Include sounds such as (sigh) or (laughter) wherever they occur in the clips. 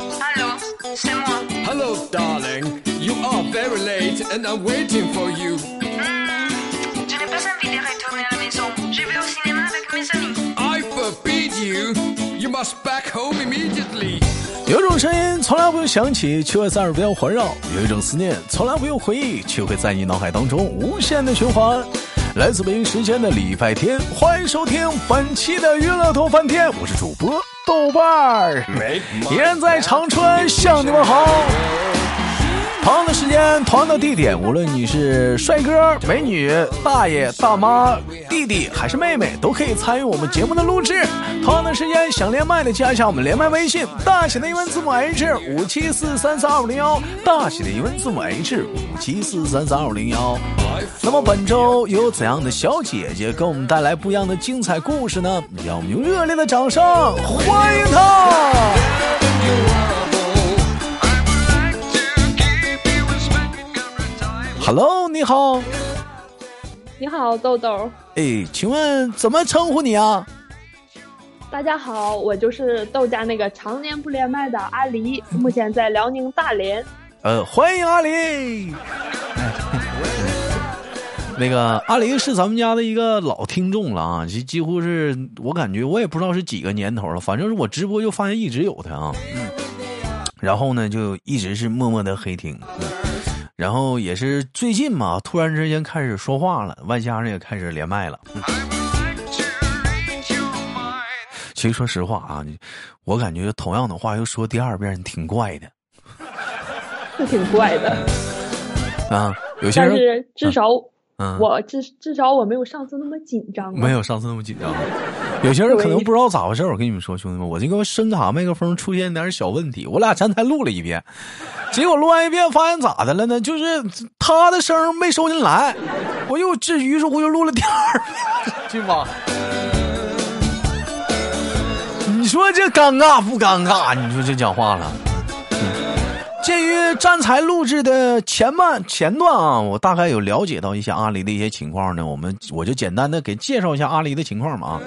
Allô, c'est moi. Hello, darling. You are very late and I'm waiting for you. Hmm, je n'ai pas envie de retourner à la maison. Je vais au cinéma avec mes amis. I forbid you. You must back home immediately. 有种声音从来不用响起，却会在耳边环绕；有一种思念从来不用回忆，却会在你脑海当中无限的循环。来自北京时间的礼拜天，欢迎收听本期的娱乐头翻天，我是主播豆瓣儿，依然在长春向你们好。同样的时间，同样的地点，无论你是帅哥、美女、大爷、大妈、弟弟还是妹妹，都可以参与我们节目的录制。同样的时间，想连麦的加一下我们连麦微信，大写的英文字母 H 五七四三三二五零幺，大写的英文字母 H 五七四三三二五零幺。那么本周又有怎样的小姐姐给我们带来不一样的精彩故事呢？让我们用热烈的掌声欢迎她！Hello，你好。你好，豆豆。哎，请问怎么称呼你啊？大家好，我就是豆家那个常年不连麦的阿狸，目前在辽宁大连。呃，欢迎阿狸。(laughs) 那个阿狸是咱们家的一个老听众了啊，几几乎是我感觉我也不知道是几个年头了，反正是我直播就发现一直有他啊。嗯。然后呢，就一直是默默的黑听。然后也是最近嘛，突然之间开始说话了，外加上也开始连麦了。其实说实话啊，我感觉同样的话又说第二遍，挺怪的。(laughs) 是挺怪的。啊，有些人。但是至少，嗯，我至至少我没有上次那么紧张。没有上次那么紧张。有些人可能不知道咋回事，我跟你们说，兄弟们，我这个声卡麦克风出现点小问题，我俩前台录了一遍。结果录完一遍，发现咋的了呢？就是他的声没收进来，我又至于是我又录了第二遍，(laughs) 去吧。你说这尴尬不尴尬？你说这讲话了。鉴于站台录制的前半前段啊，我大概有了解到一些阿狸的一些情况呢，我们我就简单的给介绍一下阿狸的情况嘛啊，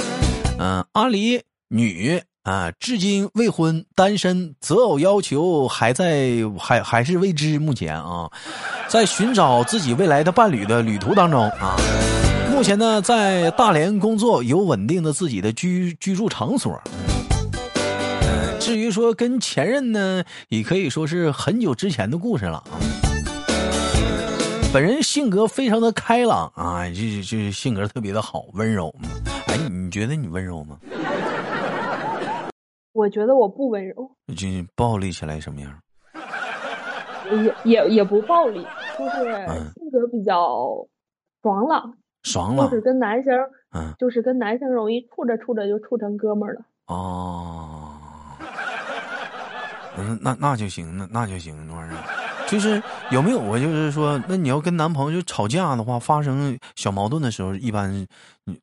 嗯，阿狸女。啊，至今未婚，单身，择偶要求还在，还还是未知。目前啊，在寻找自己未来的伴侣的旅途当中啊。目前呢，在大连工作，有稳定的自己的居居住场所。至于说跟前任呢，也可以说是很久之前的故事了啊。本人性格非常的开朗啊，就就性格特别的好，温柔。哎，你觉得你温柔吗？我觉得我不温柔，就暴力起来什么样？也也也不暴力，就是性格比较爽朗，爽朗，就是跟男生，嗯，就是跟男生容易处着处着就处成哥们儿了。哦，嗯，那那就行，那那就行，那玩意儿，就是有没有过，就是说，那你要跟男朋友就吵架的话，发生小矛盾的时候，一般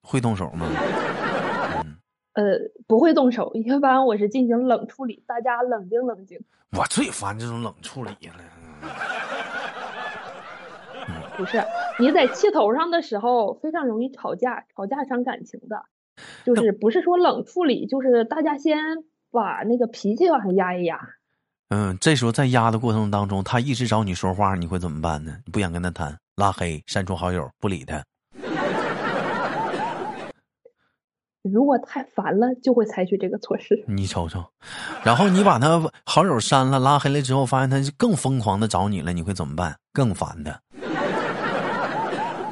会动手吗？呃，不会动手，一般我是进行冷处理，大家冷静冷静。我最烦这种冷处理了。不是，你在气头上的时候非常容易吵架，吵架伤感情的。就是不是说冷处理，就是大家先把那个脾气往上压一压。嗯，这时候在压的过程当中，他一直找你说话，你会怎么办呢？你不想跟他谈，拉黑、删除好友，不理他。如果太烦了，就会采取这个措施。你瞅瞅，然后你把他好友删了、拉黑了之后，发现他更疯狂的找你了，你会怎么办？更烦他，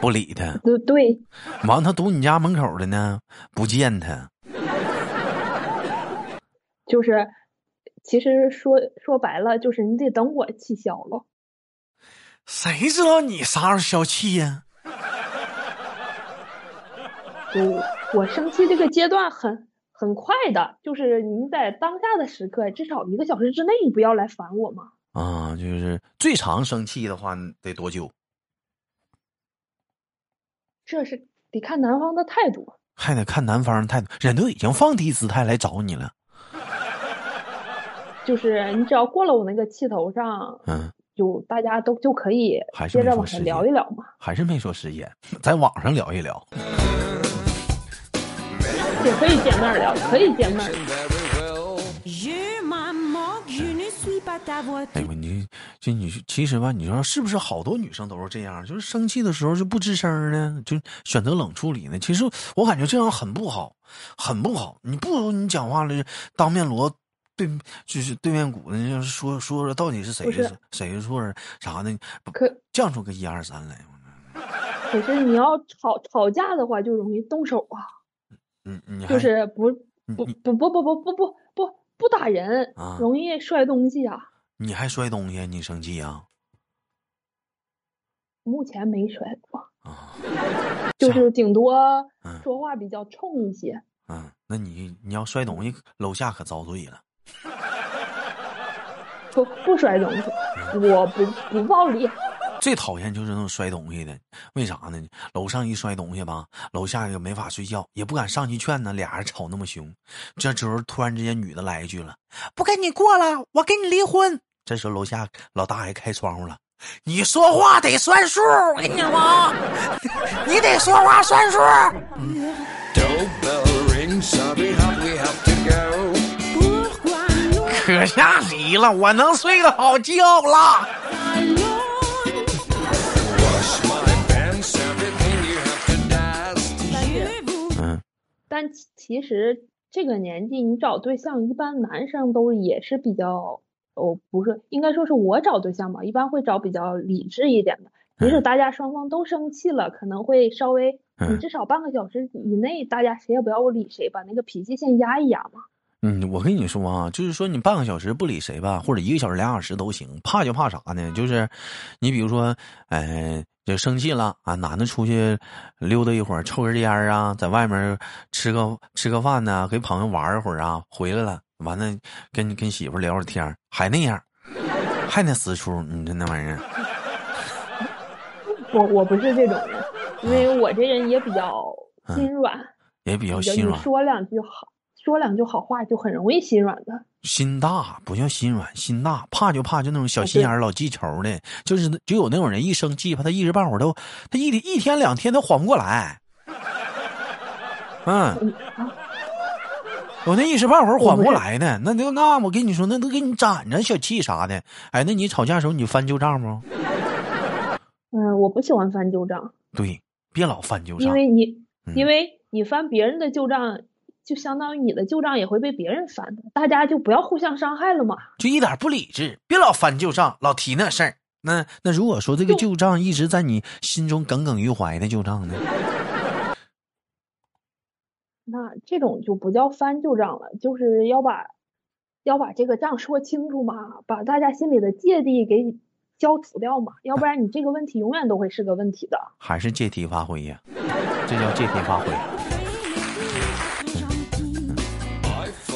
不理他。对对。完，他堵你家门口的呢，不见他。就是，其实说说白了，就是你得等我气消了。谁知道你啥时候消气呀？我我生气这个阶段很很快的，就是您在当下的时刻，至少一个小时之内，你不要来烦我嘛。啊，就是最长生气的话得多久？这是得看男方的态度，还得看男方的态度。人都已经放低姿态来找你了，就是你只要过了我那个气头上，嗯，就大家都就可以接着往下聊一聊嘛。还是没说时间，在网上聊一聊。也可以见面聊，可以见面。哎呦你就你其实吧，你说是不是好多女生都是这样？就是生气的时候就不吱声呢，就选择冷处理呢？其实我感觉这样很不好，很不好。你不如你讲话了，当面锣对，就是对面鼓的，就是说说说到底是谁不是是谁的错儿啥的，可犟出个一二三来。可是你要吵吵架的话，就容易动手啊，嗯，你还就是不不不不不不不不不不打人啊，容易摔东西啊。你还摔东西，你生气啊？目前没摔过，啊，就是顶多嗯说话比较冲一些。嗯，那你你要摔东西，楼下可遭罪了。(laughs) 不不摔东西，我不不暴力。最讨厌就是那种摔东西的，为啥呢？楼上一摔东西吧，楼下也没法睡觉，也不敢上去劝呢，俩人吵那么凶。这时候突然之间女的来一句了：“不跟你过了，我跟你离婚。”这时候楼下老大爷开窗户了：“你说话得算数，我跟你说，(laughs) 你得说话算数。可下离了，我能睡个好觉了。但其其实这个年纪你找对象，一般男生都也是比较，哦，不是，应该说是我找对象吧，一般会找比较理智一点的。即使大家双方都生气了，可能会稍微，你嗯至少半个小时以内，大家谁也不要理谁，把那个脾气先压一压嘛。嗯，我跟你说啊，就是说你半个小时不理谁吧，或者一个小时、两小时都行。怕就怕啥呢？就是你比如说，呃，就生气了啊，男的出去溜达一会儿，抽根烟啊，在外面吃个吃个饭呢，跟朋友玩一会儿啊，回来了，完了跟跟媳妇聊会儿天还那样，还那死出，你这那玩意儿，我我不是这种人，因为我这人也比较心软，也比较心软。说两句好，说两句好话就很容易心软的。心大不叫心软，心大怕就怕就那种小心眼儿、老记仇的，就是就有那种人一生气吧，他一时半会儿都他一一天两天都缓不过来。嗯，我那一时半会儿缓不过来呢，那就那我跟你说，那都给你攒着小气啥的。哎，那你吵架的时候你翻旧账不？嗯，我不喜欢翻旧账。对，别老翻旧账因。为你，嗯因为你翻别人的旧账，就相当于你的旧账也会被别人翻的，大家就不要互相伤害了嘛。就一点不理智，别老翻旧账，老提那事儿。那那如果说这个旧账一直在你心中耿耿于怀的旧账呢？(laughs) 那这种就不叫翻旧账了，就是要把要把这个账说清楚嘛，把大家心里的芥蒂给消除掉嘛，要不然你这个问题永远都会是个问题的。还是借题发挥呀？这叫借题发挥。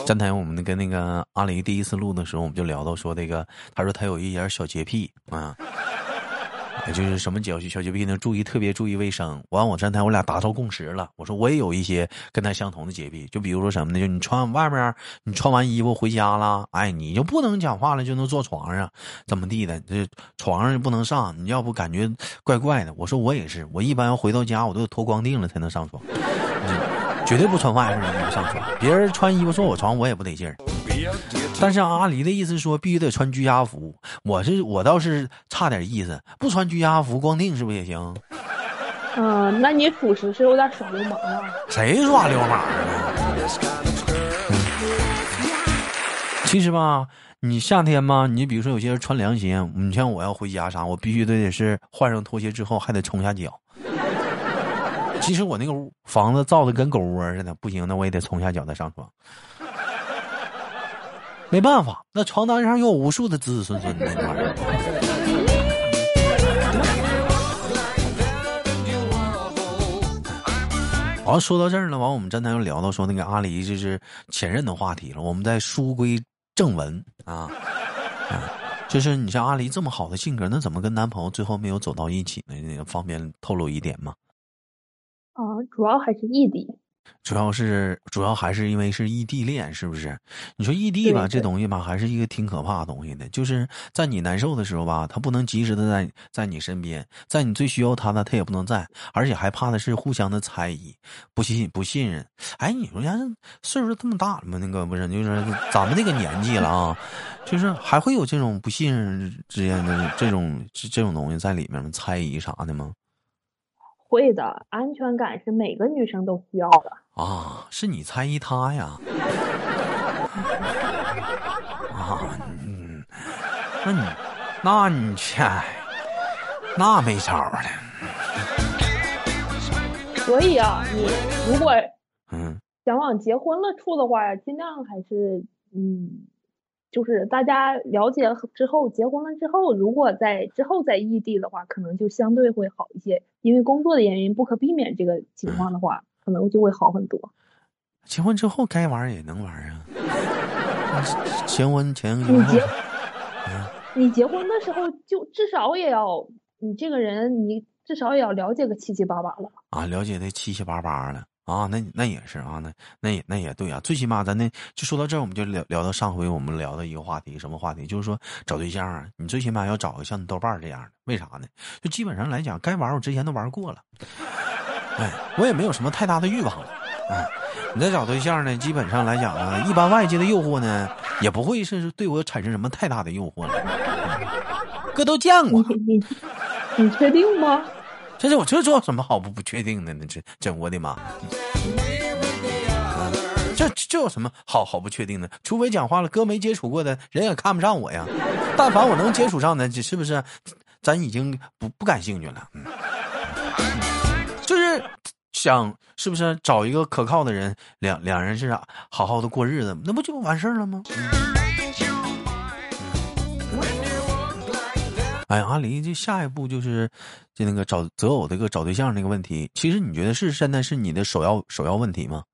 站台我们跟那个阿雷第一次录的时候，我们就聊到说这个，他说他有一点小洁癖啊，就是什么小小洁癖呢？注意特别注意卫生。完，我站台我俩达到共识了，我说我也有一些跟他相同的洁癖，就比如说什么呢？就你穿外面，你穿完衣服回家了，哎，你就不能讲话了，就能坐床上，怎么地的？这床上就不能上，你要不感觉怪怪的。我说我也是，我一般要回到家，我都脱光腚了才能上床。(laughs) 绝对不穿外衣服上床，别人穿衣服坐我床我也不得劲儿。但是阿离的意思说必须得穿居家服，我是我倒是差点意思，不穿居家服光腚是不是也行？嗯、那你属实是有点耍流氓啊。谁耍流氓啊？this kind of girl. 其实吧，你夏天嘛，你比如说有些人穿凉鞋，你像我要回家啥，我必须得得是换上拖鞋之后还得冲下脚。其实我那个屋房子造的跟狗窝似的，不行，那我也得从下脚再上床。没办法，那床单上有无数的子子孙孙的那玩意儿。完，说到这儿了，完我们站台又聊到说那个阿离就是前任的话题了。我们再书归正文啊，啊，就是你像阿离这么好的性格，那怎么跟男朋友最后没有走到一起呢？那个方便透露一点吗？啊，主要还是异地，主要是主要还是因为是异地恋，是不是？你说异地吧，这东西吧，还是一个挺可怕的东西的。就是在你难受的时候吧，他不能及时的在在你身边，在你最需要他的，他也不能在，而且还怕的是互相的猜疑、不信、不信任。哎，你说人家岁数这么大了吗？那个不是，就是咱们那个年纪了啊，就是还会有这种不信任之间的这种这这种东西在里面吗？猜疑啥的吗？会的，安全感是每个女生都需要的。啊，是你猜疑他呀？(laughs) 啊，嗯，那你，那你去，那没招儿了。所以啊，你如果嗯想往结婚了处的话呀，尽量还是嗯，就是大家了解了之后，结婚了之后，如果在之后在异地的话，可能就相对会好一些，因为工作的原因不可避免这个情况的话，可能就会好很多。结婚之后该玩儿也能玩儿啊。结婚前你结嗯你结婚的时候，就至少也要你这个人，你至少也要了解个七七八八了。啊，了解的七七八八了啊，那那也是啊，那那也那也对啊，最起码咱那就说到这儿，我们就聊聊到上回我们聊的一个话题，什么话题？就是说找对象啊，你最起码要找个像你豆瓣这样的，为啥呢？就基本上来讲，该玩我之前都玩过了，哎，我也没有什么太大的欲望了，哎，你再找对象呢，基本上来讲啊，一般外界的诱惑呢，也不会是对我产生什么太大的诱惑了，哥都见过，你你确定吗？这是我这有什么好不不确定的呢？这这我的妈！这这有什么好好不确定的？除非讲话了，哥没接触过的人也看不上我呀。但凡我能接触上的，这是不是咱已经不不感兴趣了？就是想是不是找一个可靠的人，两两人是好好的过日子，那不就完事儿了吗？哎，阿离，这下一步就是，就那个找择偶这个找对象那个问题，其实你觉得是现在是你的首要首要问题吗？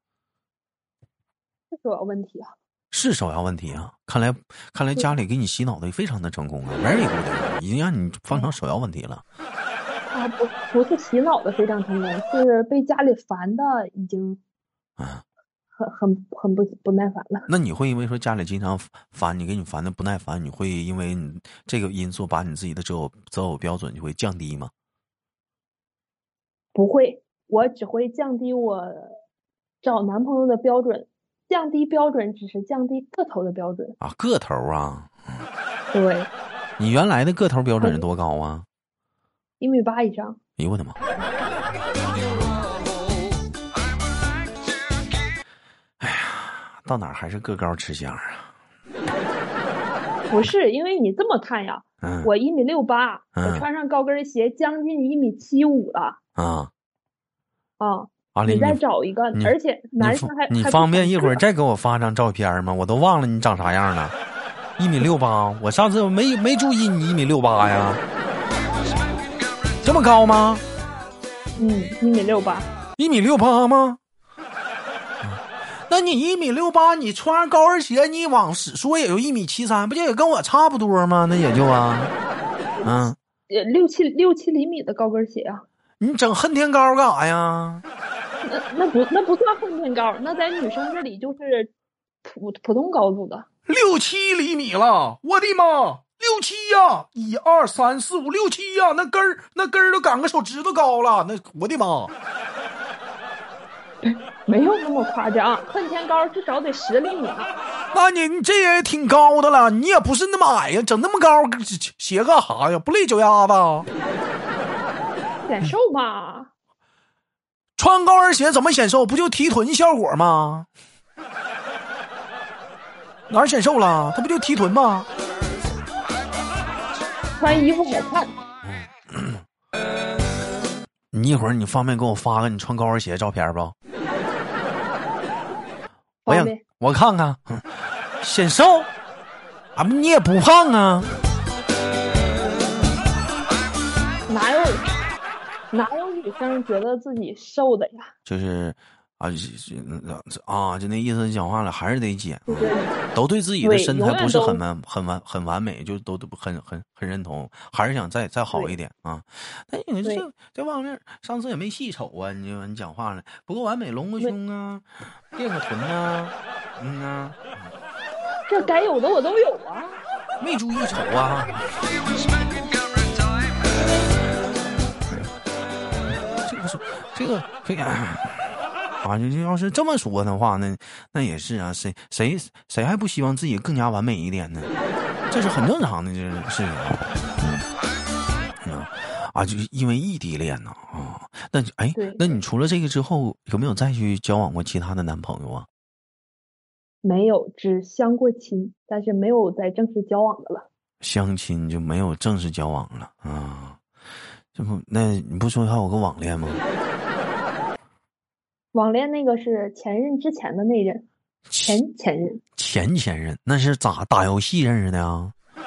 是首要问题啊。是首要问题啊！看来看来家里给你洗脑的非常的成功啊，very good，已经让你放成首要问题了。啊，不不是洗脑的非常成功，是被家里烦的已经啊，很很很不不耐烦了。那你会因为说家里经常烦你，给你烦的不耐烦，你会因为你这个因素把你自己的择偶择偶标准就会降低吗？不会，我只会降低我找男朋友的标准，降低标准只是降低个头的标准。啊，个头啊，对，你原来的个头标准是多高啊？一米八以上。哎呦我的妈！到哪儿还是个高吃香啊？不是，因为你这么看呀，嗯，我一米六八，嗯我穿上高跟鞋将近一米七五了啊，啊！阿林，你再找一个，而且男生还你方便一会儿再给我发张照片吗？我都忘了你长啥样了。一米六八，我上次没没注意你一米六八呀，这么高吗？嗯，一米六八，一米六八吗？那你一米六八，你穿上高跟鞋，你往死说也就一米七三，不就也跟我差不多吗？那也就啊，(laughs) 嗯，也，六七六七厘米的高跟鞋啊，你整恨天高干啥呀？那那不那不算恨天高，那在女生这里就是普普通高度的。六七厘米了，我的妈！六七呀，一二三四五六七呀，那根儿那根儿都赶个手指头高了，那我的妈！(laughs) 没有那么夸张，恨天高至少得十厘米。那你你这也挺高的了，你也不是那么矮呀，整那么高鞋干啥呀？不累脚丫子？显瘦吧，穿高跟鞋怎么显瘦？不就提臀效果吗？哪儿显瘦了？它不就提臀吗？穿衣服好看。(coughs) 你一会儿你方便给我发个你穿高跟鞋照片不？我看看，嗯显瘦，啊，你也不胖啊。哪有哪有女生觉得自己瘦的呀？就是啊，这这啊，就那意思，讲话了还是得减，就是都对自己的身材不是很完很完很完美，就都都不很很很认同，还是想再再好一点啊。那你对这这方面，上次也没细瞅啊，你就你讲话了，不够完美，隆个胸啊，垫个臀啊，嗯啊，这该有的我都有啊。没注意瞅啊。这个是这个这个啊，就要是这么说的话，那那也是啊，谁谁谁还不希望自己更加完美一点呢？这是很正常的这是事情啊。嗯啊，就是因为异地恋呢啊，那你哎，那你除了这个之后，有没有再去交往过其他的男朋友啊？没有，只相过亲，但是没有再正式交往的了。相亲就没有正式交往了啊？这不，那你不说还有个网恋吗？网恋那个是前任之前的那任，前前任，前前任那是咋打游戏认识的啊？(laughs)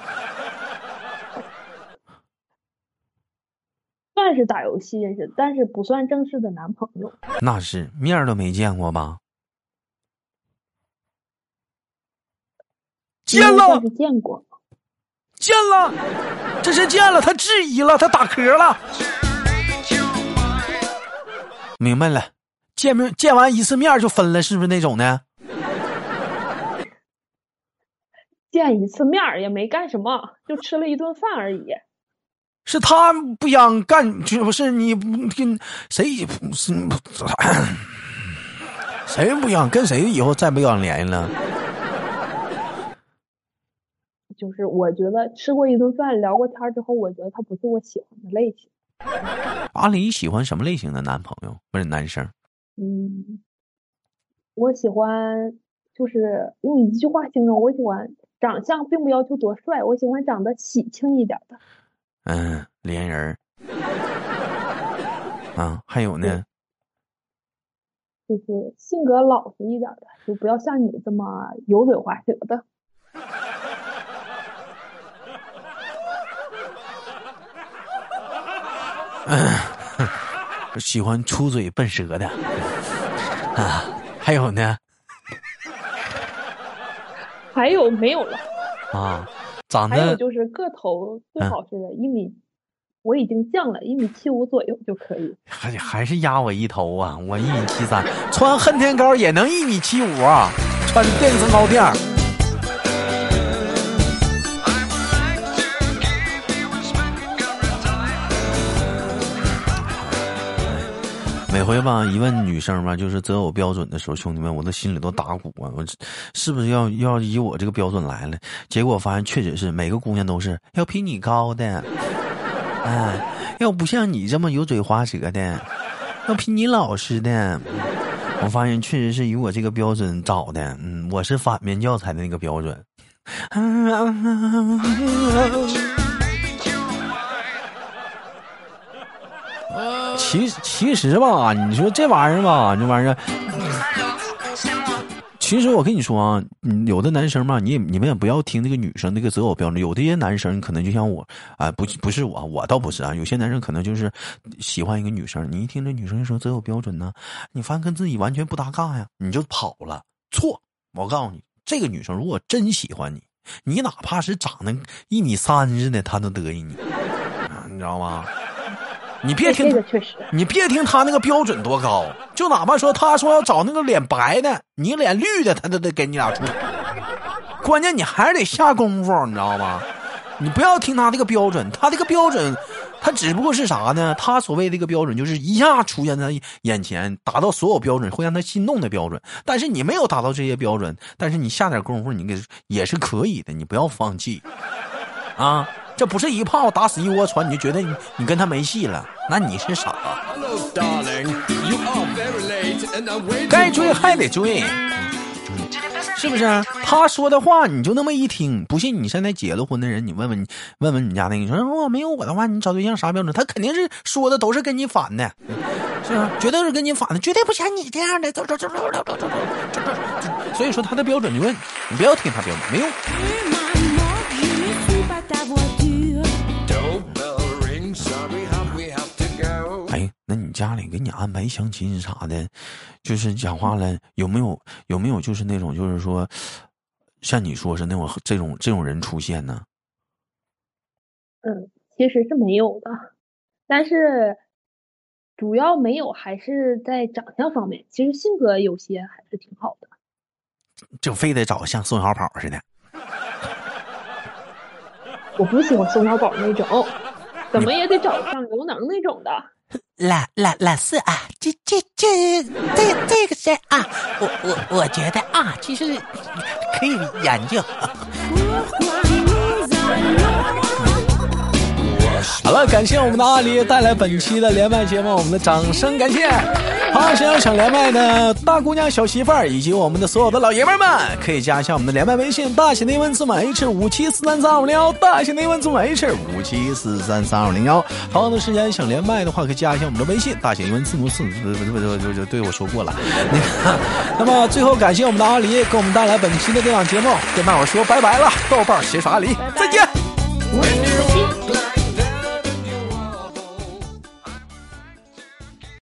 算是打游戏认识，但是不算正式的男朋友。那是面儿都没见过吧？见了见过，见了，这是见了，他质疑了，他打嗝了。明白了，见面见完一次面就分了，是不是那种的？见一次面也没干什么，就吃了一顿饭而已。是他不想干，就不是你不跟谁不是 (coughs) 谁不想跟谁以后再不想联系了？就是我觉得吃过一顿饭，聊过天之后，我觉得他不是我喜欢的类型。阿里喜欢什么类型的男朋友？不是男生？嗯，我喜欢，就是用一句话形容，我喜欢长相并不要求多帅，我喜欢长得喜庆一点的。嗯，连人儿。啊，还有呢？就是性格老实一点的，就不要像你这么油嘴滑舌的。(laughs) 喜欢出嘴笨舌的。啊，还有呢？还有没有了？啊，长还有得就是个头最嗯好是一米，我已经降了一米七五左右就可以。还还是压我一头啊！我一米七三，穿恨天高也能一米七五啊！穿电增高垫每回吧，一问女生吧，就是择偶标准的时候，兄弟们，我的心里都打鼓啊！我是不是要要以我这个标准来了？结果发现确实是每个姑娘都是要比你高的，哎，要不像你这么油嘴滑舌的，要比你老实的。我发现确实是以我这个标准找的，嗯，我是反面教材的那个标准。(laughs) 其其实吧，你说这玩意儿吧，这玩意儿，其实我跟你说啊，有的男生嘛，你也你们也不要听那个女生那个择偶标准，有的些男生可能就像我啊、不不是我，我倒不是啊，有些男生可能就是喜欢一个女生，你一听这女生说择偶标准呢，你发现跟自己完全不搭嘎呀，你就跑了。错，我告诉你，这个女生如果真喜欢你，你哪怕是长得一米三似的，她都得意你，你知道吗？你别听这个确实，你别听他那个标准多高，就哪怕说他说要找那个脸白的，你脸绿的，他都得给你俩处。关键你还是得下功夫，你知道吗？你不要听他这个标准，他这个标准，他只不过是啥呢？他所谓这个标准就是一下出现在眼前，达到所有标准会让他心动的标准。但是你没有达到这些标准，但是你下点功夫，你给也是可以的，你不要放弃啊！这不是一炮打死一窝船，你就觉得你你跟他没戏了，那你是傻。该追还得追是不是他说的话你就那么一听，不信你现在结了婚的人，你问问你问问你家那个，你说如果没有我的话，你找对象啥标准？他肯定是说的都是跟你反的，是吧？绝对是跟你反的，绝对不像你这样的。走走走走走走走走走。所以说他的标准，你问你不要听他标准，没用。家家里给你安排相亲啥的，就是讲话了，有没有有没有就是那种就是说，像你说是那种这种这种人出现呢？嗯，其实是没有的，但是主要没有还是在长相方面，其实性格有些还是挺好的。就非得找像宋小宝似的。我不喜欢宋小宝那种，怎么也得找像刘能那种的。老老老四啊，这这这这这个事啊，我我我觉得啊，其实可以研究。好了，感谢我们的阿狸带来本期的连麦节目，我们的掌声感谢。好，想要想连麦的大姑娘、小媳妇儿以及我们的所有的老爷们儿们，可以加一下我们的连麦微信，大写的英文字母 H 五七四三三二五零幺，大写的英文字母 H 五七四三三二五零幺。同样的时间想连麦的话，可以加一下我们的微信，大写英文字母四，不不不不不，对我说过了。那个，那么最后感谢我们的阿狸给我们带来本期的这档节目，跟大伙儿说拜拜了，豆瓣儿写啥梨，再见。